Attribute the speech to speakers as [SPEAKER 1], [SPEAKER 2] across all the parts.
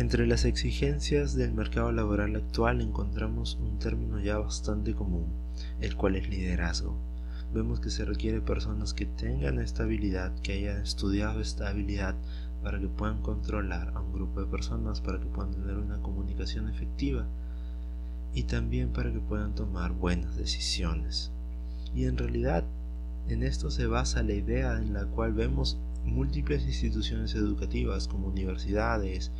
[SPEAKER 1] Entre las exigencias del mercado laboral actual encontramos un término ya bastante común, el cual es liderazgo. Vemos que se requiere personas que tengan esta habilidad, que hayan estudiado esta habilidad para que puedan controlar a un grupo de personas, para que puedan tener una comunicación efectiva y también para que puedan tomar buenas decisiones. Y en realidad en esto se basa la idea en la cual vemos múltiples instituciones educativas como universidades,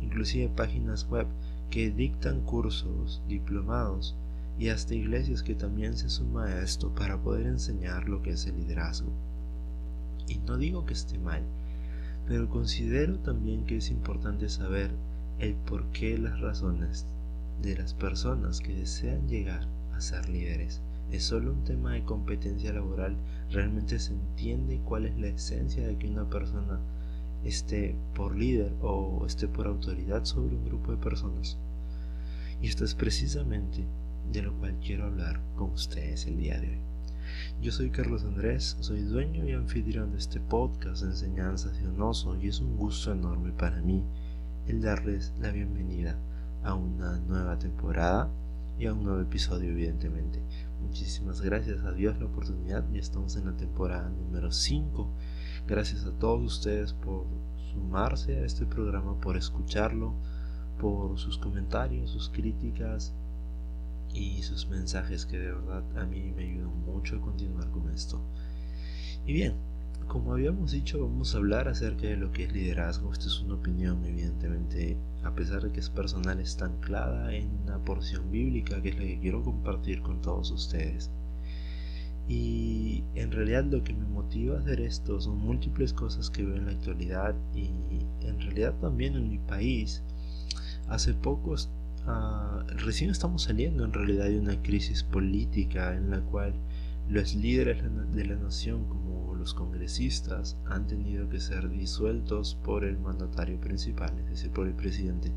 [SPEAKER 1] inclusive páginas web que dictan cursos, diplomados y hasta iglesias que también se suman a esto para poder enseñar lo que es el liderazgo. Y no digo que esté mal, pero considero también que es importante saber el por qué las razones de las personas que desean llegar a ser líderes. Es solo un tema de competencia laboral, realmente se entiende cuál es la esencia de que una persona esté por líder o esté por autoridad sobre un grupo de personas. Y esto es precisamente de lo cual quiero hablar con ustedes el día de hoy. Yo soy Carlos Andrés, soy dueño y anfitrión de este podcast de enseñanza sionoso y es un gusto enorme para mí el darles la bienvenida a una nueva temporada y a un nuevo episodio evidentemente. Muchísimas gracias a Dios la oportunidad, ya estamos en la temporada número 5 Gracias a todos ustedes por sumarse a este programa, por escucharlo, por sus comentarios, sus críticas y sus mensajes que de verdad a mí me ayudan mucho a continuar con esto. Y bien, como habíamos dicho, vamos a hablar acerca de lo que es liderazgo. Esta es una opinión, evidentemente, a pesar de que es personal, está anclada en una porción bíblica que es la que quiero compartir con todos ustedes. Y en realidad lo que me motiva a hacer esto son múltiples cosas que veo en la actualidad y en realidad también en mi país. Hace pocos, uh, recién estamos saliendo en realidad de una crisis política en la cual los líderes de la nación como los congresistas han tenido que ser disueltos por el mandatario principal, es decir, por el presidente,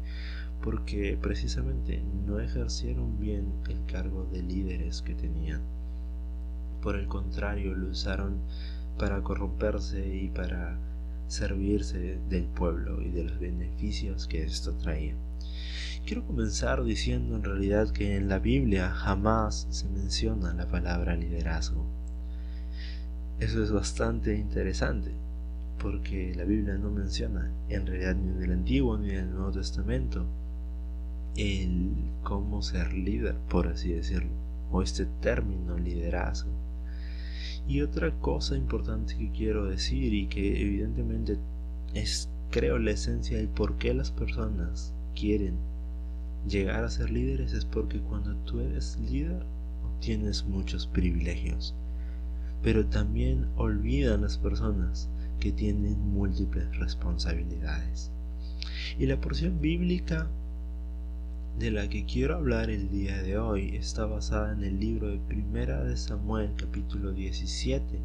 [SPEAKER 1] porque precisamente no ejercieron bien el cargo de líderes que tenían por el contrario lo usaron para corromperse y para servirse del pueblo y de los beneficios que esto traía. Quiero comenzar diciendo en realidad que en la Biblia jamás se menciona la palabra liderazgo. Eso es bastante interesante, porque la Biblia no menciona en realidad ni en el Antiguo ni en el Nuevo Testamento el cómo ser líder, por así decirlo, o este término liderazgo. Y otra cosa importante que quiero decir y que evidentemente es creo la esencia del por qué las personas quieren llegar a ser líderes es porque cuando tú eres líder obtienes muchos privilegios. Pero también olvidan las personas que tienen múltiples responsabilidades. Y la porción bíblica de la que quiero hablar el día de hoy está basada en el libro de Primera de Samuel capítulo 17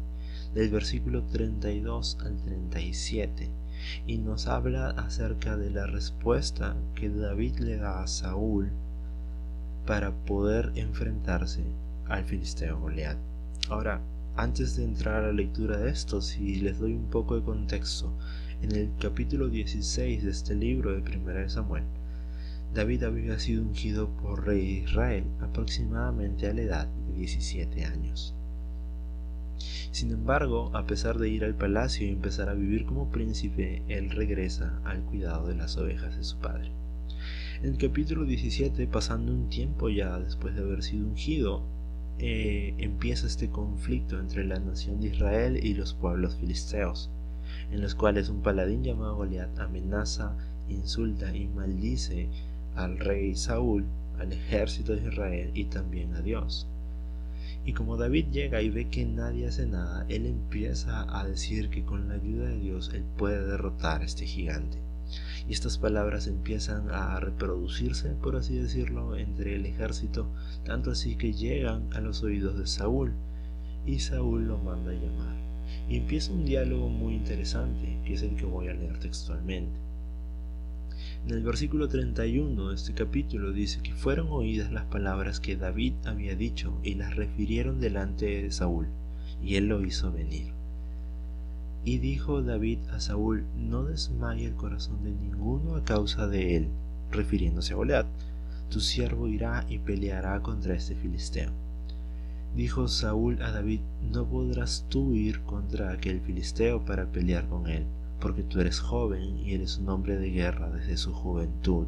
[SPEAKER 1] del versículo 32 al 37 y nos habla acerca de la respuesta que David le da a Saúl para poder enfrentarse al filisteo Goliat. Ahora, antes de entrar a la lectura de esto, si les doy un poco de contexto, en el capítulo 16 de este libro de Primera de Samuel, David había sido ungido por rey de Israel aproximadamente a la edad de 17 años. Sin embargo, a pesar de ir al palacio y empezar a vivir como príncipe, él regresa al cuidado de las ovejas de su padre. En el capítulo 17, pasando un tiempo ya después de haber sido ungido, eh, empieza este conflicto entre la nación de Israel y los pueblos filisteos, en los cuales un paladín llamado Goliat amenaza, insulta y maldice al rey Saúl, al ejército de Israel y también a Dios. Y como David llega y ve que nadie hace nada, él empieza a decir que con la ayuda de Dios él puede derrotar a este gigante. Y estas palabras empiezan a reproducirse, por así decirlo, entre el ejército, tanto así que llegan a los oídos de Saúl, y Saúl lo manda a llamar. Y empieza un diálogo muy interesante, que es el que voy a leer textualmente. En el versículo 31 de este capítulo dice que fueron oídas las palabras que David había dicho y las refirieron delante de Saúl, y él lo hizo venir. Y dijo David a Saúl, no desmaye el corazón de ninguno a causa de él, refiriéndose a Goliat. Tu siervo irá y peleará contra este filisteo. Dijo Saúl a David, no podrás tú ir contra aquel filisteo para pelear con él, porque tú eres joven y eres un hombre de guerra desde su juventud.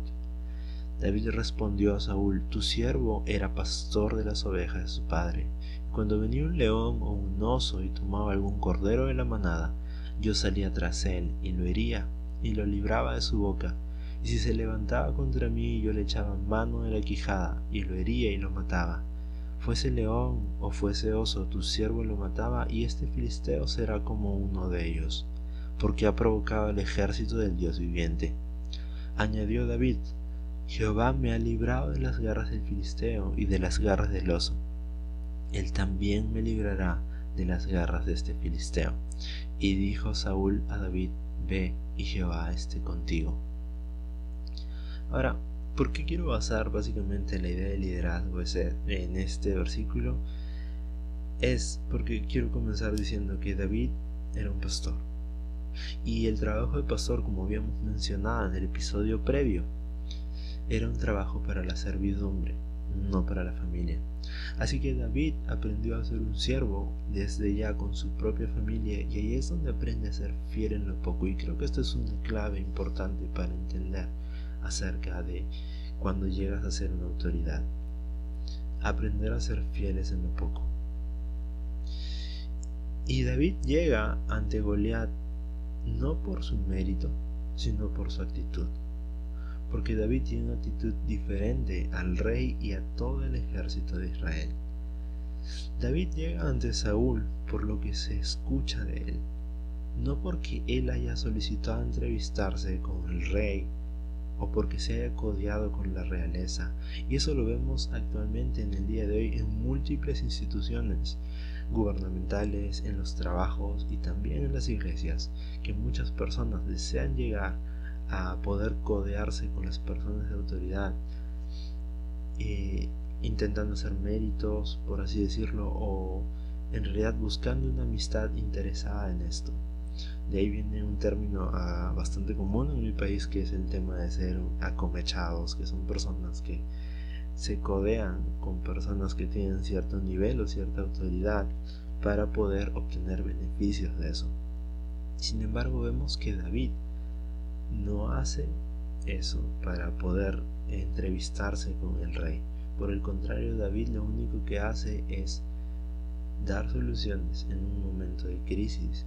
[SPEAKER 1] David respondió a Saúl, tu siervo era pastor de las ovejas de su padre. Cuando venía un león o un oso y tomaba algún cordero de la manada, yo salía tras él y lo hería y lo libraba de su boca. Y si se levantaba contra mí, yo le echaba mano de la quijada y lo hería y lo mataba. Fuese león o fuese oso, tu siervo lo mataba y este filisteo será como uno de ellos, porque ha provocado el ejército del Dios viviente. Añadió David, Jehová me ha librado de las garras del filisteo y de las garras del oso. Él también me librará de las garras de este filisteo. Y dijo Saúl a David, Ve y Jehová esté contigo. Ahora, ¿por qué quiero basar básicamente la idea de liderazgo en este versículo? Es porque quiero comenzar diciendo que David era un pastor. Y el trabajo de pastor, como habíamos mencionado en el episodio previo, era un trabajo para la servidumbre, no para la familia. Así que David aprendió a ser un siervo desde ya con su propia familia y ahí es donde aprende a ser fiel en lo poco y creo que esto es una clave importante para entender acerca de cuando llegas a ser una autoridad. Aprender a ser fieles en lo poco. Y David llega ante Goliat no por su mérito, sino por su actitud porque David tiene una actitud diferente al rey y a todo el ejército de Israel. David llega ante Saúl por lo que se escucha de él, no porque él haya solicitado entrevistarse con el rey o porque se haya codiado con la realeza, y eso lo vemos actualmente en el día de hoy en múltiples instituciones gubernamentales, en los trabajos y también en las iglesias, que muchas personas desean llegar a poder codearse con las personas de autoridad, eh, intentando hacer méritos, por así decirlo, o en realidad buscando una amistad interesada en esto. De ahí viene un término ah, bastante común en mi país que es el tema de ser acomechados, que son personas que se codean con personas que tienen cierto nivel o cierta autoridad para poder obtener beneficios de eso. Sin embargo, vemos que David no hace eso para poder entrevistarse con el rey. Por el contrario, David lo único que hace es dar soluciones en un momento de crisis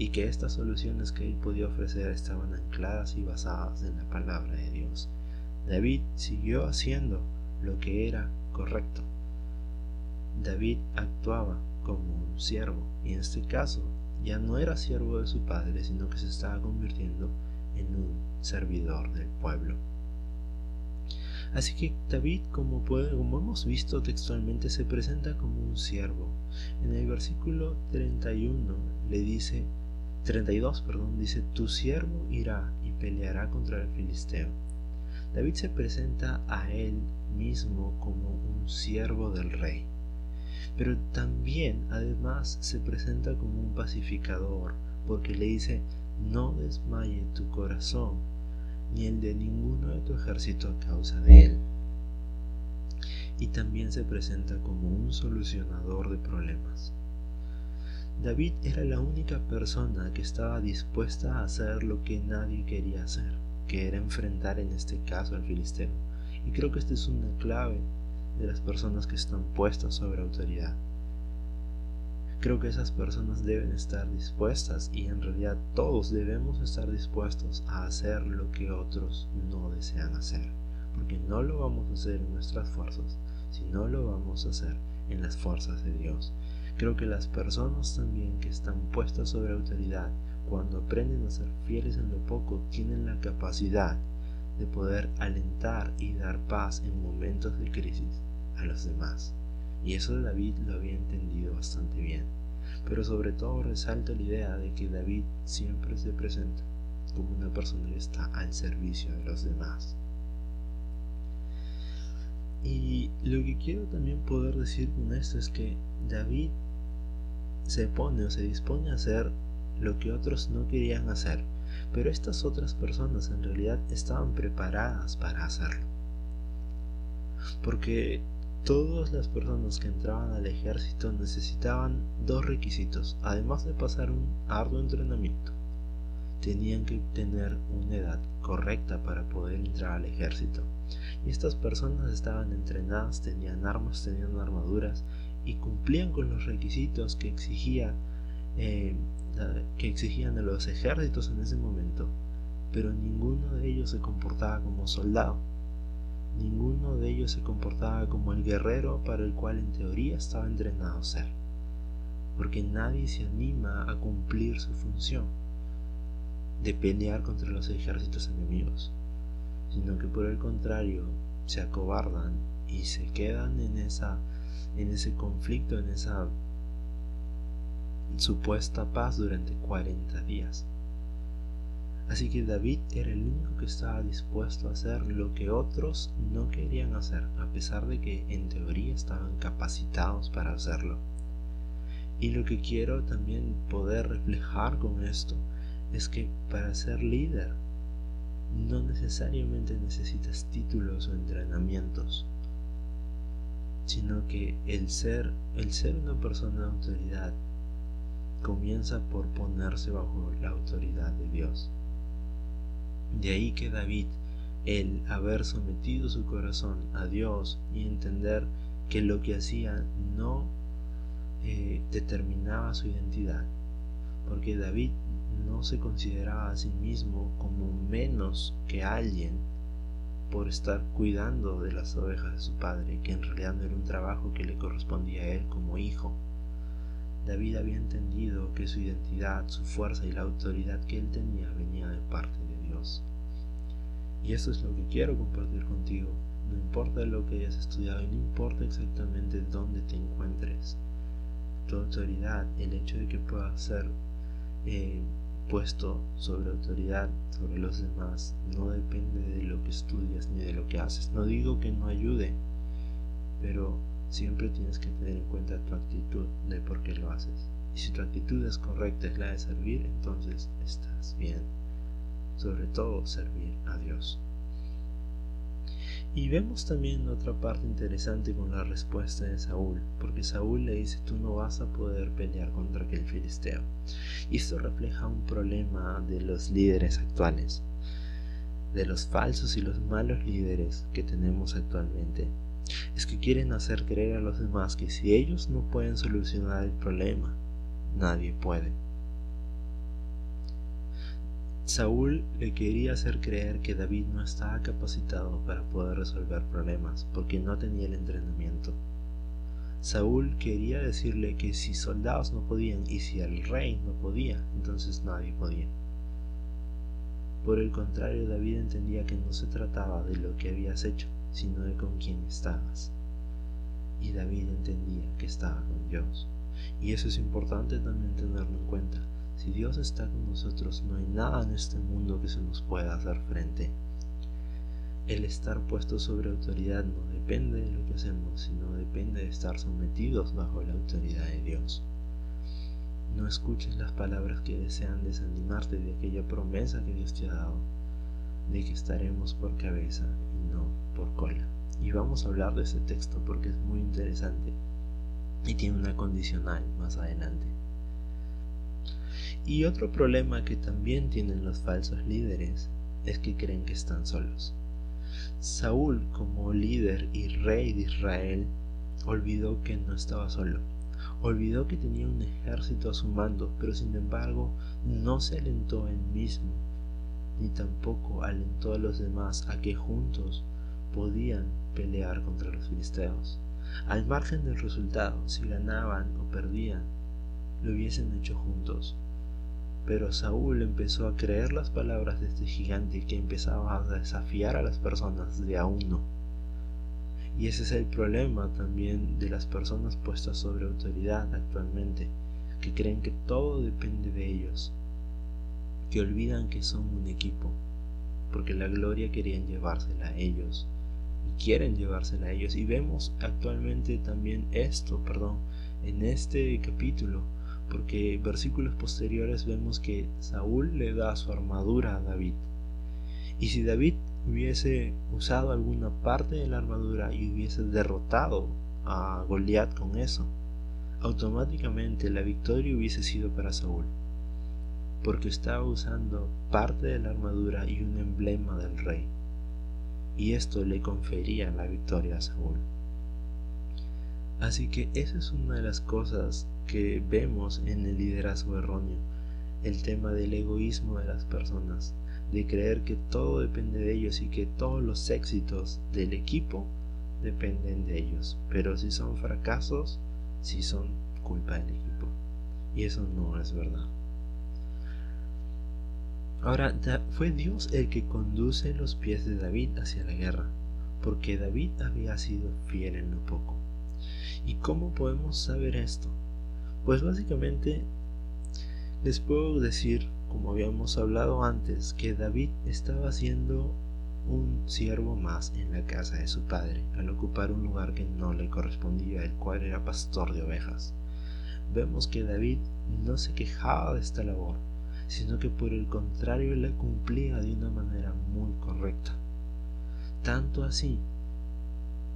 [SPEAKER 1] y que estas soluciones que él podía ofrecer estaban ancladas y basadas en la palabra de Dios. David siguió haciendo lo que era correcto. David actuaba como un siervo y en este caso ya no era siervo de su padre, sino que se estaba convirtiendo en un servidor del pueblo. Así que David, como, como hemos visto textualmente, se presenta como un siervo. En el versículo 31 le dice, 32, perdón, dice, tu siervo irá y peleará contra el filisteo. David se presenta a él mismo como un siervo del rey, pero también además se presenta como un pacificador, porque le dice, no desmaye tu corazón, ni el de ninguno de tu ejército a causa de él. Y también se presenta como un solucionador de problemas. David era la única persona que estaba dispuesta a hacer lo que nadie quería hacer, que era enfrentar en este caso al filisteo. Y creo que esta es una clave de las personas que están puestas sobre autoridad. Creo que esas personas deben estar dispuestas y en realidad todos debemos estar dispuestos a hacer lo que otros no desean hacer, porque no lo vamos a hacer en nuestras fuerzas, sino lo vamos a hacer en las fuerzas de Dios. Creo que las personas también que están puestas sobre autoridad, cuando aprenden a ser fieles en lo poco, tienen la capacidad de poder alentar y dar paz en momentos de crisis a los demás. Y eso David lo había entendido bastante bien. Pero sobre todo resalta la idea de que David siempre se presenta como una persona que está al servicio de los demás. Y lo que quiero también poder decir con esto es que David se pone o se dispone a hacer lo que otros no querían hacer, pero estas otras personas en realidad estaban preparadas para hacerlo. Porque todas las personas que entraban al ejército necesitaban dos requisitos, además de pasar un arduo entrenamiento. Tenían que tener una edad correcta para poder entrar al ejército. Y estas personas estaban entrenadas, tenían armas, tenían armaduras y cumplían con los requisitos que exigía eh, que exigían de los ejércitos en ese momento, pero ninguno de ellos se comportaba como soldado. Ninguno de ellos se comportaba como el guerrero para el cual en teoría estaba entrenado a ser, porque nadie se anima a cumplir su función de pelear contra los ejércitos enemigos, sino que por el contrario se acobardan y se quedan en esa en ese conflicto, en esa supuesta paz durante 40 días. Así que David era el único que estaba dispuesto a hacer lo que otros no querían hacer, a pesar de que en teoría estaban capacitados para hacerlo. Y lo que quiero también poder reflejar con esto es que para ser líder no necesariamente necesitas títulos o entrenamientos, sino que el ser, el ser una persona de autoridad comienza por ponerse bajo la autoridad de Dios. De ahí que David, el haber sometido su corazón a Dios y entender que lo que hacía no eh, determinaba su identidad, porque David no se consideraba a sí mismo como menos que alguien por estar cuidando de las ovejas de su padre, que en realidad no era un trabajo que le correspondía a él como hijo. David había entendido que su identidad, su fuerza y la autoridad que él tenía venía de parte de Dios. Y eso es lo que quiero compartir contigo. No importa lo que hayas estudiado y no importa exactamente dónde te encuentres. Tu autoridad, el hecho de que puedas ser eh, puesto sobre autoridad sobre los demás, no depende de lo que estudias ni de lo que haces. No digo que no ayude, pero siempre tienes que tener en cuenta tu actitud de por qué lo haces. Y si tu actitud es correcta, es la de servir, entonces estás bien. Sobre todo servir a Dios. Y vemos también otra parte interesante con la respuesta de Saúl, porque Saúl le dice, tú no vas a poder pelear contra aquel filisteo. Y esto refleja un problema de los líderes actuales, de los falsos y los malos líderes que tenemos actualmente es que quieren hacer creer a los demás que si ellos no pueden solucionar el problema, nadie puede. Saúl le quería hacer creer que David no estaba capacitado para poder resolver problemas porque no tenía el entrenamiento. Saúl quería decirle que si soldados no podían y si el rey no podía, entonces nadie podía. Por el contrario, David entendía que no se trataba de lo que habías hecho, sino de con quién estabas. Y David entendía que estaba con Dios. Y eso es importante también tenerlo en cuenta. Si Dios está con nosotros, no hay nada en este mundo que se nos pueda hacer frente. El estar puesto sobre autoridad no depende de lo que hacemos, sino depende de estar sometidos bajo la autoridad de Dios. No escuches las palabras que desean desanimarte de aquella promesa que Dios te ha dado, de que estaremos por cabeza y no por cola. Y vamos a hablar de ese texto porque es muy interesante y tiene una condicional más adelante. Y otro problema que también tienen los falsos líderes es que creen que están solos. Saúl como líder y rey de Israel olvidó que no estaba solo. Olvidó que tenía un ejército a su mando, pero sin embargo no se alentó él mismo, ni tampoco alentó a los demás a que juntos podían pelear contra los filisteos. Al margen del resultado, si ganaban o perdían, lo hubiesen hecho juntos. Pero Saúl empezó a creer las palabras de este gigante que empezaba a desafiar a las personas de a uno. Y ese es el problema también de las personas puestas sobre autoridad actualmente, que creen que todo depende de ellos, que olvidan que son un equipo, porque la gloria querían llevársela a ellos quieren llevársela a ellos. Y vemos actualmente también esto, perdón, en este capítulo, porque en versículos posteriores vemos que Saúl le da su armadura a David. Y si David hubiese usado alguna parte de la armadura y hubiese derrotado a Goliat con eso, automáticamente la victoria hubiese sido para Saúl, porque estaba usando parte de la armadura y un emblema del rey, y esto le confería la victoria a Saúl. Así que esa es una de las cosas que vemos en el liderazgo erróneo, el tema del egoísmo de las personas, de creer que todo depende de ellos y que todos los éxitos del equipo dependen de ellos. Pero si son fracasos, si son culpa del equipo. Y eso no es verdad. Ahora, fue Dios el que conduce los pies de David hacia la guerra, porque David había sido fiel en lo poco. ¿Y cómo podemos saber esto? Pues básicamente les puedo decir, como habíamos hablado antes, que David estaba siendo un siervo más en la casa de su padre, al ocupar un lugar que no le correspondía, el cual era pastor de ovejas. Vemos que David no se quejaba de esta labor, sino que por el contrario la cumplía de una manera muy correcta. Tanto así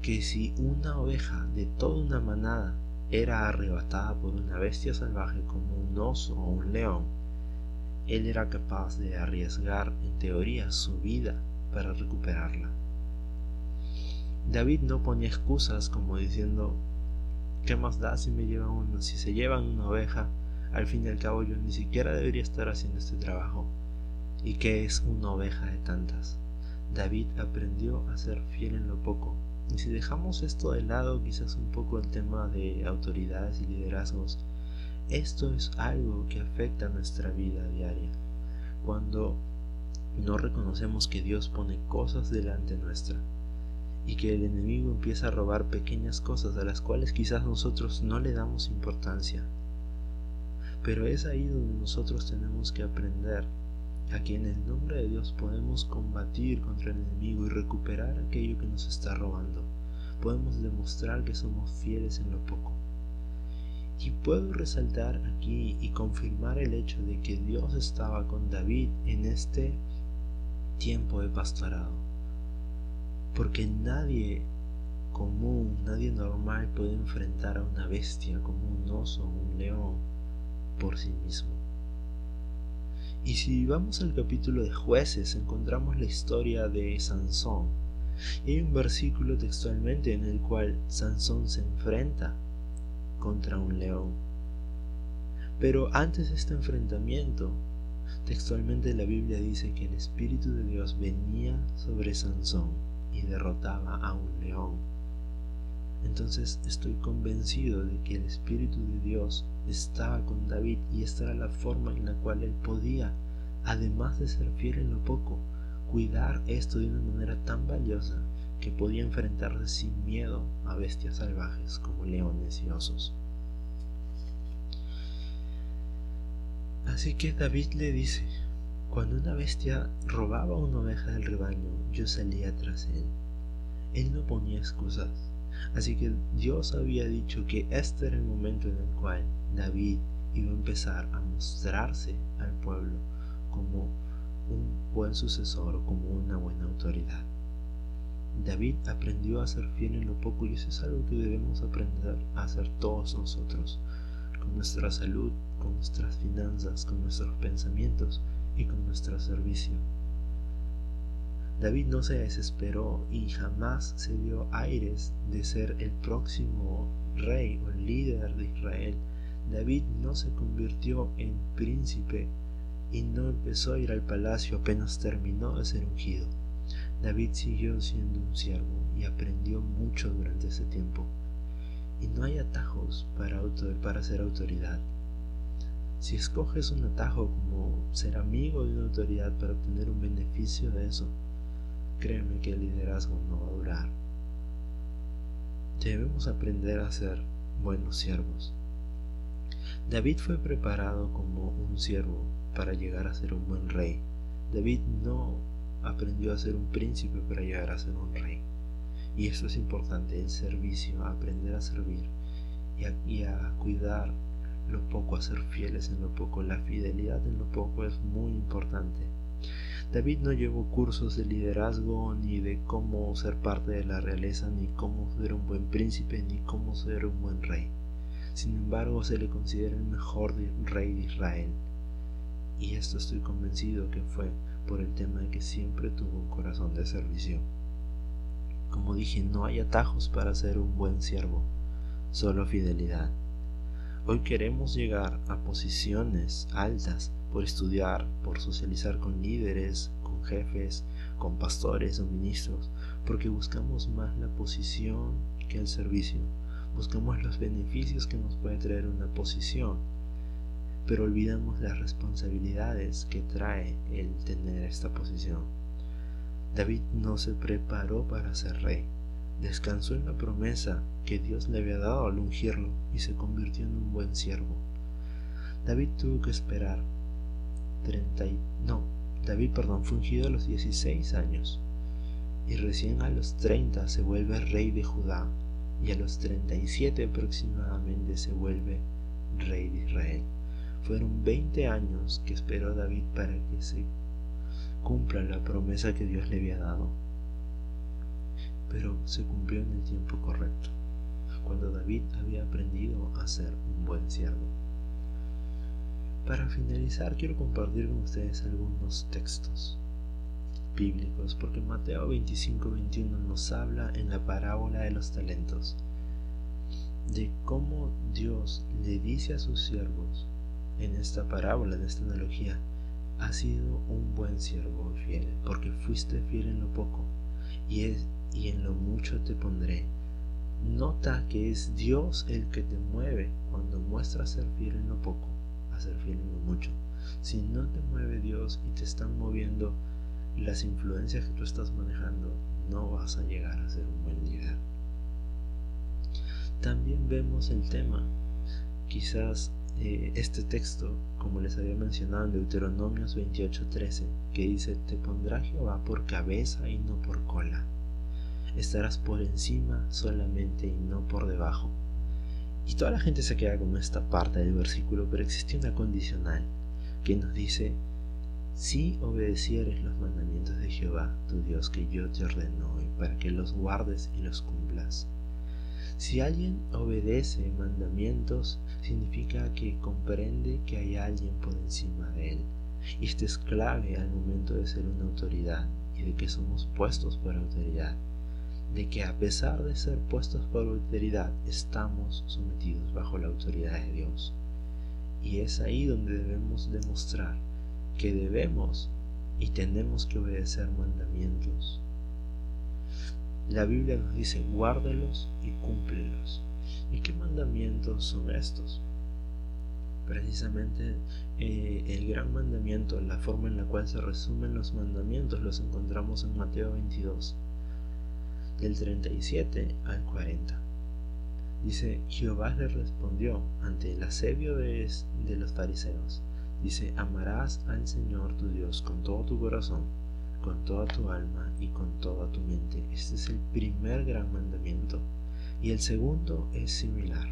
[SPEAKER 1] que si una oveja de toda una manada era arrebatada por una bestia salvaje como un oso o un león, él era capaz de arriesgar en teoría su vida para recuperarla. David no ponía excusas como diciendo, ¿qué más da si me llevan uno? Si se llevan una oveja, al fin y al cabo yo ni siquiera debería estar haciendo este trabajo. ¿Y qué es una oveja de tantas? David aprendió a ser fiel en lo poco. Y si dejamos esto de lado, quizás un poco el tema de autoridades y liderazgos, esto es algo que afecta nuestra vida diaria. Cuando no reconocemos que Dios pone cosas delante nuestra y que el enemigo empieza a robar pequeñas cosas a las cuales quizás nosotros no le damos importancia. Pero es ahí donde nosotros tenemos que aprender a que en el nombre de Dios podemos combatir contra el enemigo y recuperar aquello que nos está robando. Podemos demostrar que somos fieles en lo poco. Y puedo resaltar aquí y confirmar el hecho de que Dios estaba con David en este tiempo de pastorado. Porque nadie común, nadie normal puede enfrentar a una bestia como un oso o un león por sí mismo. Y si vamos al capítulo de jueces, encontramos la historia de Sansón. Y hay un versículo textualmente en el cual Sansón se enfrenta contra un león. Pero antes de este enfrentamiento, Textualmente la Biblia dice que el Espíritu de Dios venía sobre Sansón y derrotaba a un león. Entonces estoy convencido de que el Espíritu de Dios estaba con David y esta era la forma en la cual él podía, además de ser fiel en lo poco, cuidar esto de una manera tan valiosa que podía enfrentarse sin miedo a bestias salvajes como leones y osos. Así que David le dice, cuando una bestia robaba una oveja del rebaño, yo salía tras él. Él no ponía excusas. Así que Dios había dicho que este era el momento en el cual David iba a empezar a mostrarse al pueblo como un buen sucesor o como una buena autoridad. David aprendió a ser fiel en lo poco y eso es algo que debemos aprender a hacer todos nosotros con nuestra salud, con nuestras finanzas, con nuestros pensamientos y con nuestro servicio. David no se desesperó y jamás se dio aires de ser el próximo rey o líder de Israel. David no se convirtió en príncipe y no empezó a ir al palacio apenas terminó de ser ungido. David siguió siendo un siervo y aprendió mucho durante ese tiempo. Y no hay atajos para, para ser autoridad. Si escoges un atajo como ser amigo de una autoridad para obtener un beneficio de eso, créeme que el liderazgo no va a durar. Debemos aprender a ser buenos siervos. David fue preparado como un siervo para llegar a ser un buen rey. David no aprendió a ser un príncipe para llegar a ser un rey. Y esto es importante, el servicio, aprender a servir y a, cuidar lo poco, a ser fieles en lo poco. La fidelidad en lo poco es muy importante. David no llevó cursos de liderazgo, ni de cómo ser parte de la realeza, ni cómo ser un buen príncipe, ni cómo ser un buen rey. Sin embargo, se le considera el mejor rey de Israel. Y esto estoy convencido que fue por el tema de que siempre tuvo un corazón de servicio. Como dije, no hay atajos para ser un buen siervo, solo fidelidad. Hoy queremos llegar a posiciones altas por estudiar, por socializar con líderes, con jefes, con pastores o ministros, porque buscamos más la posición que el servicio, buscamos los beneficios que nos puede traer una posición, pero olvidamos las responsabilidades que trae el tener esta posición. David no se preparó para ser rey, descansó en la promesa que Dios le había dado al ungirlo y se convirtió en un buen siervo. David tuvo que esperar 30 no, David, perdón, fue ungido a los 16 años y recién a los 30 se vuelve rey de Judá y a los 37 aproximadamente se vuelve rey de Israel. Fueron 20 años que esperó David para que se cumpla la promesa que Dios le había dado pero se cumplió en el tiempo correcto, cuando David había aprendido a ser un buen siervo. Para finalizar, quiero compartir con ustedes algunos textos bíblicos, porque Mateo 25-21 nos habla en la parábola de los talentos de cómo Dios le dice a sus siervos en esta parábola, en esta analogía, ha sido un buen siervo fiel, porque fuiste fiel en lo poco, y es y en lo mucho te pondré. Nota que es Dios el que te mueve cuando muestras ser fiel en lo poco, a ser fiel mucho. Si no te mueve Dios y te están moviendo las influencias que tú estás manejando, no vas a llegar a ser un buen líder. También vemos el tema, quizás eh, este texto, como les había mencionado en Deuteronomios 28:13, que dice, te pondrá Jehová por cabeza y no por cola estarás por encima solamente y no por debajo. Y toda la gente se queda con esta parte del versículo, pero existe una condicional que nos dice, si obedecieres los mandamientos de Jehová, tu Dios, que yo te ordeno hoy, para que los guardes y los cumplas. Si alguien obedece mandamientos, significa que comprende que hay alguien por encima de él. Y esto es clave al momento de ser una autoridad y de que somos puestos por autoridad de que a pesar de ser puestos por autoridad, estamos sometidos bajo la autoridad de Dios. Y es ahí donde debemos demostrar que debemos y tenemos que obedecer mandamientos. La Biblia nos dice, guárdelos y cúmplelos. ¿Y qué mandamientos son estos? Precisamente eh, el gran mandamiento, la forma en la cual se resumen los mandamientos, los encontramos en Mateo 22 del 37 al 40. Dice, Jehová le respondió ante el asedio de, de los fariseos. Dice, amarás al Señor tu Dios con todo tu corazón, con toda tu alma y con toda tu mente. Este es el primer gran mandamiento. Y el segundo es similar.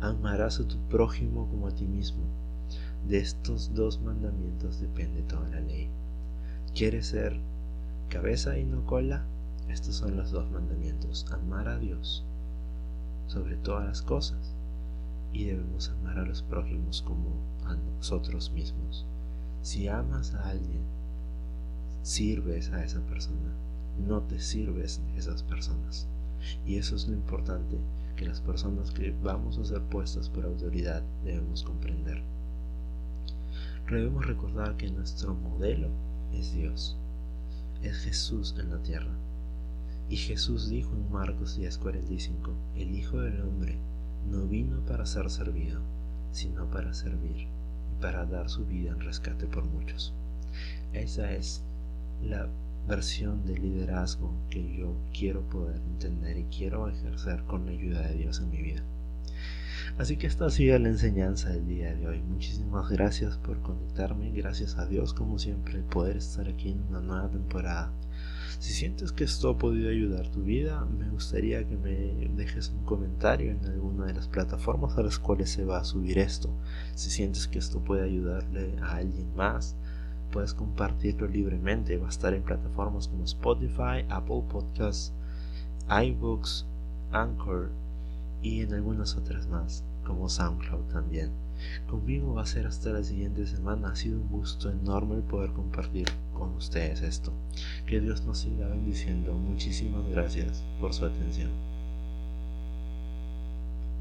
[SPEAKER 1] Amarás a tu prójimo como a ti mismo. De estos dos mandamientos depende toda la ley. ¿Quieres ser cabeza y no cola? Estos son los dos mandamientos. Amar a Dios sobre todas las cosas y debemos amar a los prójimos como a nosotros mismos. Si amas a alguien, sirves a esa persona, no te sirves de esas personas. Y eso es lo importante que las personas que vamos a ser puestas por autoridad debemos comprender. Debemos recordar que nuestro modelo es Dios, es Jesús en la tierra. Y Jesús dijo en Marcos 10:45, el Hijo del Hombre no vino para ser servido, sino para servir y para dar su vida en rescate por muchos. Esa es la versión de liderazgo que yo quiero poder entender y quiero ejercer con la ayuda de Dios en mi vida. Así que esta ha sido la enseñanza del día de hoy. Muchísimas gracias por conectarme. Gracias a Dios como siempre poder estar aquí en una nueva temporada Si sientes que esto ha podido ayudar tu vida, me gustaría que me dejes un comentario en alguna de las plataformas a las cuales se va a subir esto. Si sientes que esto puede ayudarle a alguien más, puedes compartirlo libremente. Va a estar en plataformas como Spotify, Apple Podcasts, iBooks, Anchor y en algunas otras más, como SoundCloud también. Conmigo va a ser hasta la siguiente semana. Ha sido un gusto enorme poder compartir con ustedes esto. Que Dios nos siga bendiciendo. Muchísimas gracias por su atención.